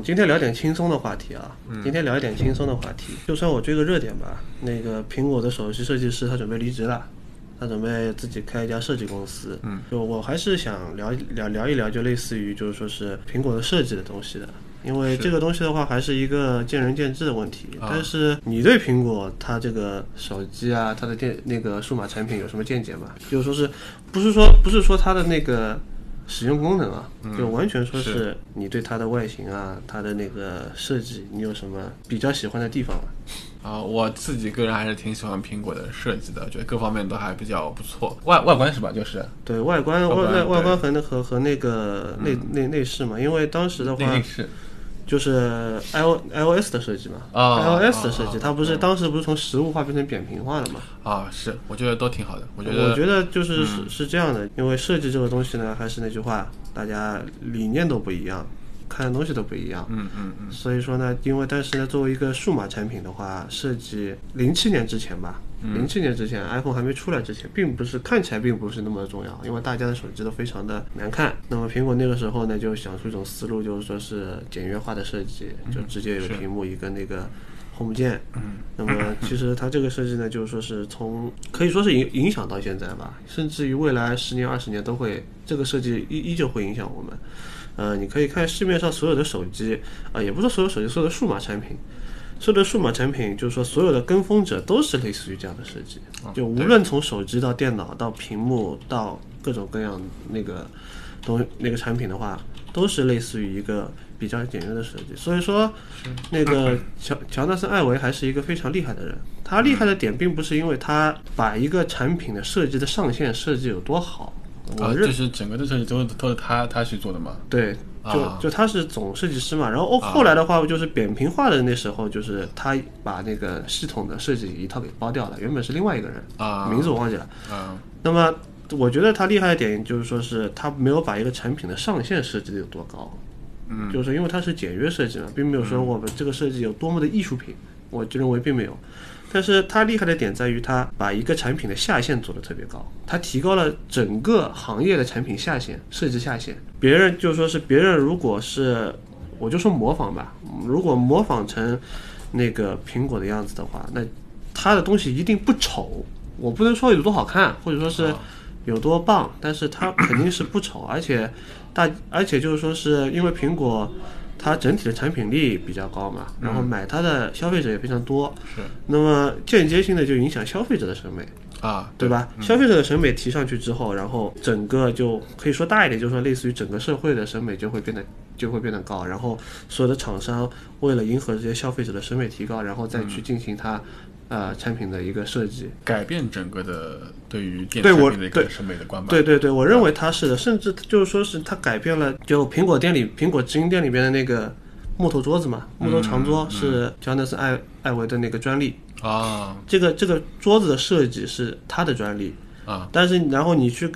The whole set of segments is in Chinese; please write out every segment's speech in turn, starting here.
嗯，今天聊点轻松的话题啊。今天聊一点轻松的话题，就算我追个热点吧。那个苹果的首席设计师他准备离职了，他准备自己开一家设计公司。嗯，就我还是想聊聊聊一聊，就类似于就是说是苹果的设计的东西的。因为这个东西的话，还是一个见仁见智的问题。但是你对苹果它这个手机啊，它的电那个数码产品有什么见解吗？就是说是不是说不是说它的那个使用功能啊，就完全说是你对它的外形啊，它的那个设计，你有什么比较喜欢的地方吗？啊，我自己个人还是挺喜欢苹果的设计的，觉得各方面都还比较不错。外外观是吧？就是对外观外外外观和那和和那个内内内饰嘛，因为当时的话内饰就是 i o iOS 的设计嘛啊，iOS 的设计，啊它不是当时不是从实物化变成扁平化的嘛？啊，是我觉得都挺好的。我觉得我觉得就是是是这样的，因为设计这个东西呢，还是那句话，大家理念都不一样，看的东西都不一样。嗯嗯嗯，所以说呢，因为但是呢，作为一个数码产品的话，设计零七年之前吧，嗯零七年之前，iPhone 还没出来之前，并不是看起来并不是那么重要，因为大家的手机都非常的难看。那么苹果那个时候呢，就想出一种思路，就是说是简约化的设计，就直接有屏幕一个那个 Home 键。嗯，那么其实它这个设计呢，就是说是从可以说是影影响到现在吧，甚至于未来十年、二十年都会这个设计依依旧会影响我们。呃，你可以看市面上所有的手机，啊、也不是说所有手机，所有的数码产品，所有的数码产品，就是说所有的跟风者都是类似于这样的设计，就无论从手机到电脑到屏幕到各种各样那个东那个产品的话，都是类似于一个比较简约的设计。所以说，那个乔乔纳森·艾维还是一个非常厉害的人。他厉害的点并不是因为他把一个产品的设计的上限设计有多好，我啊，认就是整个的设计都都是他他去做的嘛。对，就啊。就他是总设计师嘛，然后后后来的话就是扁平化的那时候，就是他把那个系统的设计一套给包掉了，原本是另外一个人，啊。名字我忘记了。嗯那么我觉得他厉害的点就是说是他没有把一个产品的上限设计的有多高，嗯，就是因为它是简约设计嘛，并没有说我们这个设计有多么的艺术品，我就认为并没有。但是它厉害的点在于，它把一个产品的下限做得特别高，它提高了整个行业的产品下限设计下限。别人就说是别人如果是，我就说模仿吧，如果模仿成那个苹果的样子的话，那它的东西一定不丑。我不能说有多好看，或者说是有多棒，但是它肯定是不丑，而且大，而且就是说是因为苹果它整体的产品力比较高嘛，然后买它的消费者也非常多，是。那么间接性的就影响消费者的审美。啊，对。吧？消费者的审美提上去之后，然后整个就可以说大一点，就是说类似于整个社会的审美就会变得就会变得高，然后所有的厂商为了迎合这些消费者的审美提高，然后再去进行它呃产品的一个设计。改变整个的对于电对我产品的一个对审美的观吧。对对对，我认为它是的，甚至就是说是它改变了，就苹果店里苹果直营店里边的那个木头桌子嘛，木头长桌是乔纳森艾艾维的那个专利。啊这个这个桌子的设计是他的专利，啊但是然后你去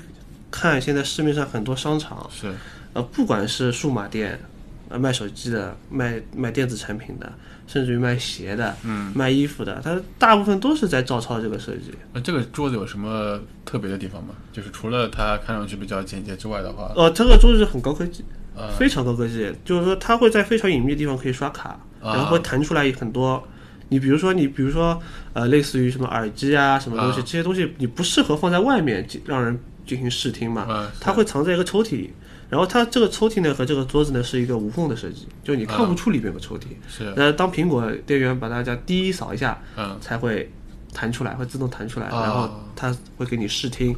看现在市面上很多商场，是呃，不管是数码店，呃，卖手机的，卖卖电子产品的，甚至于卖鞋的，嗯，卖衣服的，它大部分都是在照抄这个设计。那这个桌子有什么特别的地方吗？就是除了它看上去比较简洁之外的话，呃，这个桌子很高科技，呃非常高科技，就是说它会在非常隐秘的地方可以刷卡，然后会弹出来很多。你比如说，你比如说，呃，类似于什么耳机啊，什么东西，这些东西你不适合放在外面进让人进行试听嘛，嗯它会藏在一个抽屉里。然后它这个抽屉呢和这个桌子呢是一个无缝的设计，就你看不出里面有个抽屉。是那当苹果店员把大家第一扫一下，嗯才会弹出来，会自动弹出来，啊然后它会给你试听。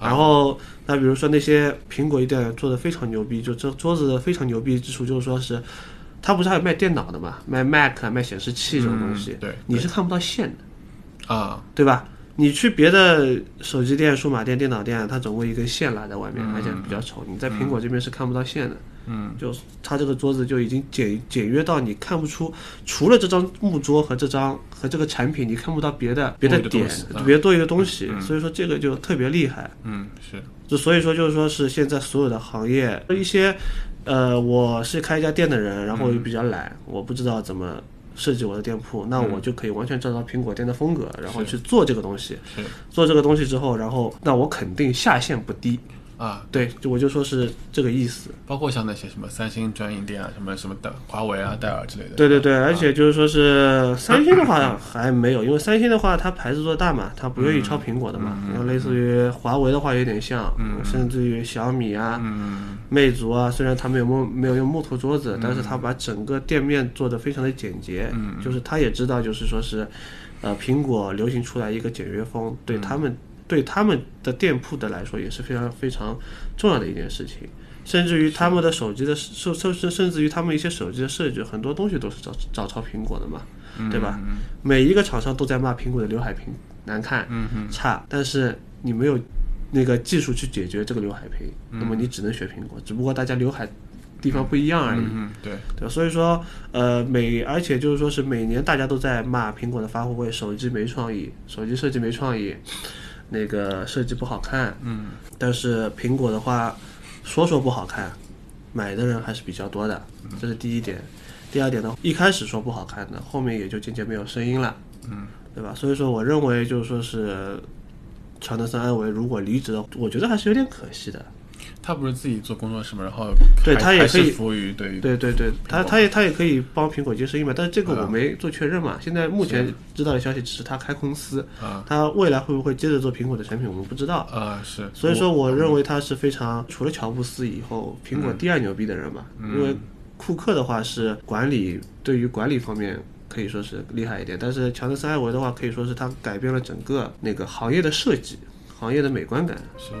然后，那比如说那些苹果一店做的非常牛逼，就这桌子的非常牛逼之处就是说是，它不是还有卖电脑的嘛，卖 Mac 啊卖显示器这种东西，嗯对你是看不到线的，啊，对吧？你去别的手机店、数码店、电脑店，它总会一根线拉在外面，而且比较丑。你在苹果这边是看不到线的，嗯，就它这个桌子就已经简简约到你看不出，除了这张木桌和这张和这个产品，你看不到别的别的点别多余的东西。所以说这个就特别厉害。嗯，是，就所以说就是说是现在所有的行业一些，呃，我是开一家店的人，然后又比较懒，我不知道怎么设计我的店铺，那我就可以完全照着苹果店的风格，然后去做这个东西。做这个东西之后，然后那我肯定下限不低。啊，对，就我就说是这个意思。包括像那些什么三星专营店啊，什么什么的，华为啊、戴尔之类的。对对对，而且就是说是三星的话还没有，因为三星的话它牌子做大嘛，它不愿意抄苹果的嘛。然后类似于华为的话有点像，甚至于小米啊、嗯魅族啊，虽然他们有木没有用木头桌子，但是他把整个店面做得非常的简洁，就是他也知道，就是说是，呃，苹果流行出来一个简约风，对他们对他们的店铺的来说也是非常非常重要的一件事情。甚至于他们的手机的甚甚甚甚至于他们一些手机的设计，很多东西都是找找抄苹果的嘛，对吧？每一个厂商都在骂苹果的刘海屏难看、差，但是你没有那个技术去解决这个刘海屏，那么你只能学苹果，只不过大家刘海地方不一样而已。对，对，所以说，呃，每而且就是说是每年大家都在骂苹果的发布会，手机没创意，手机设计没创意，那个设计不好看，嗯，但是苹果的话，说说不好看，买的人还是比较多的，这是第一点。第二点呢，一开始说不好看的，后面也就渐渐没有声音了，嗯，对吧？所以说，我认为就是说是乔纳森·艾维如果离职的，我觉得还是有点可惜的。他不是自己做工作室嘛，然后对他也可以服务于对于对对对，他他也他也可以帮苹果接生意嘛，但是这个我嗯没做确认嘛。现在目前知道的消息只是他开公司，啊他未来会不会接着做苹果的产品，我们不知道。啊是，所以说，我认为他是非常除了乔布斯以后，苹果第二牛逼的人吧。因为库克的话是管理，对于管理方面可以说是厉害一点，但是乔纳森·艾维的话可以说是他改变了整个那个行业的设计，行业的美观感。是。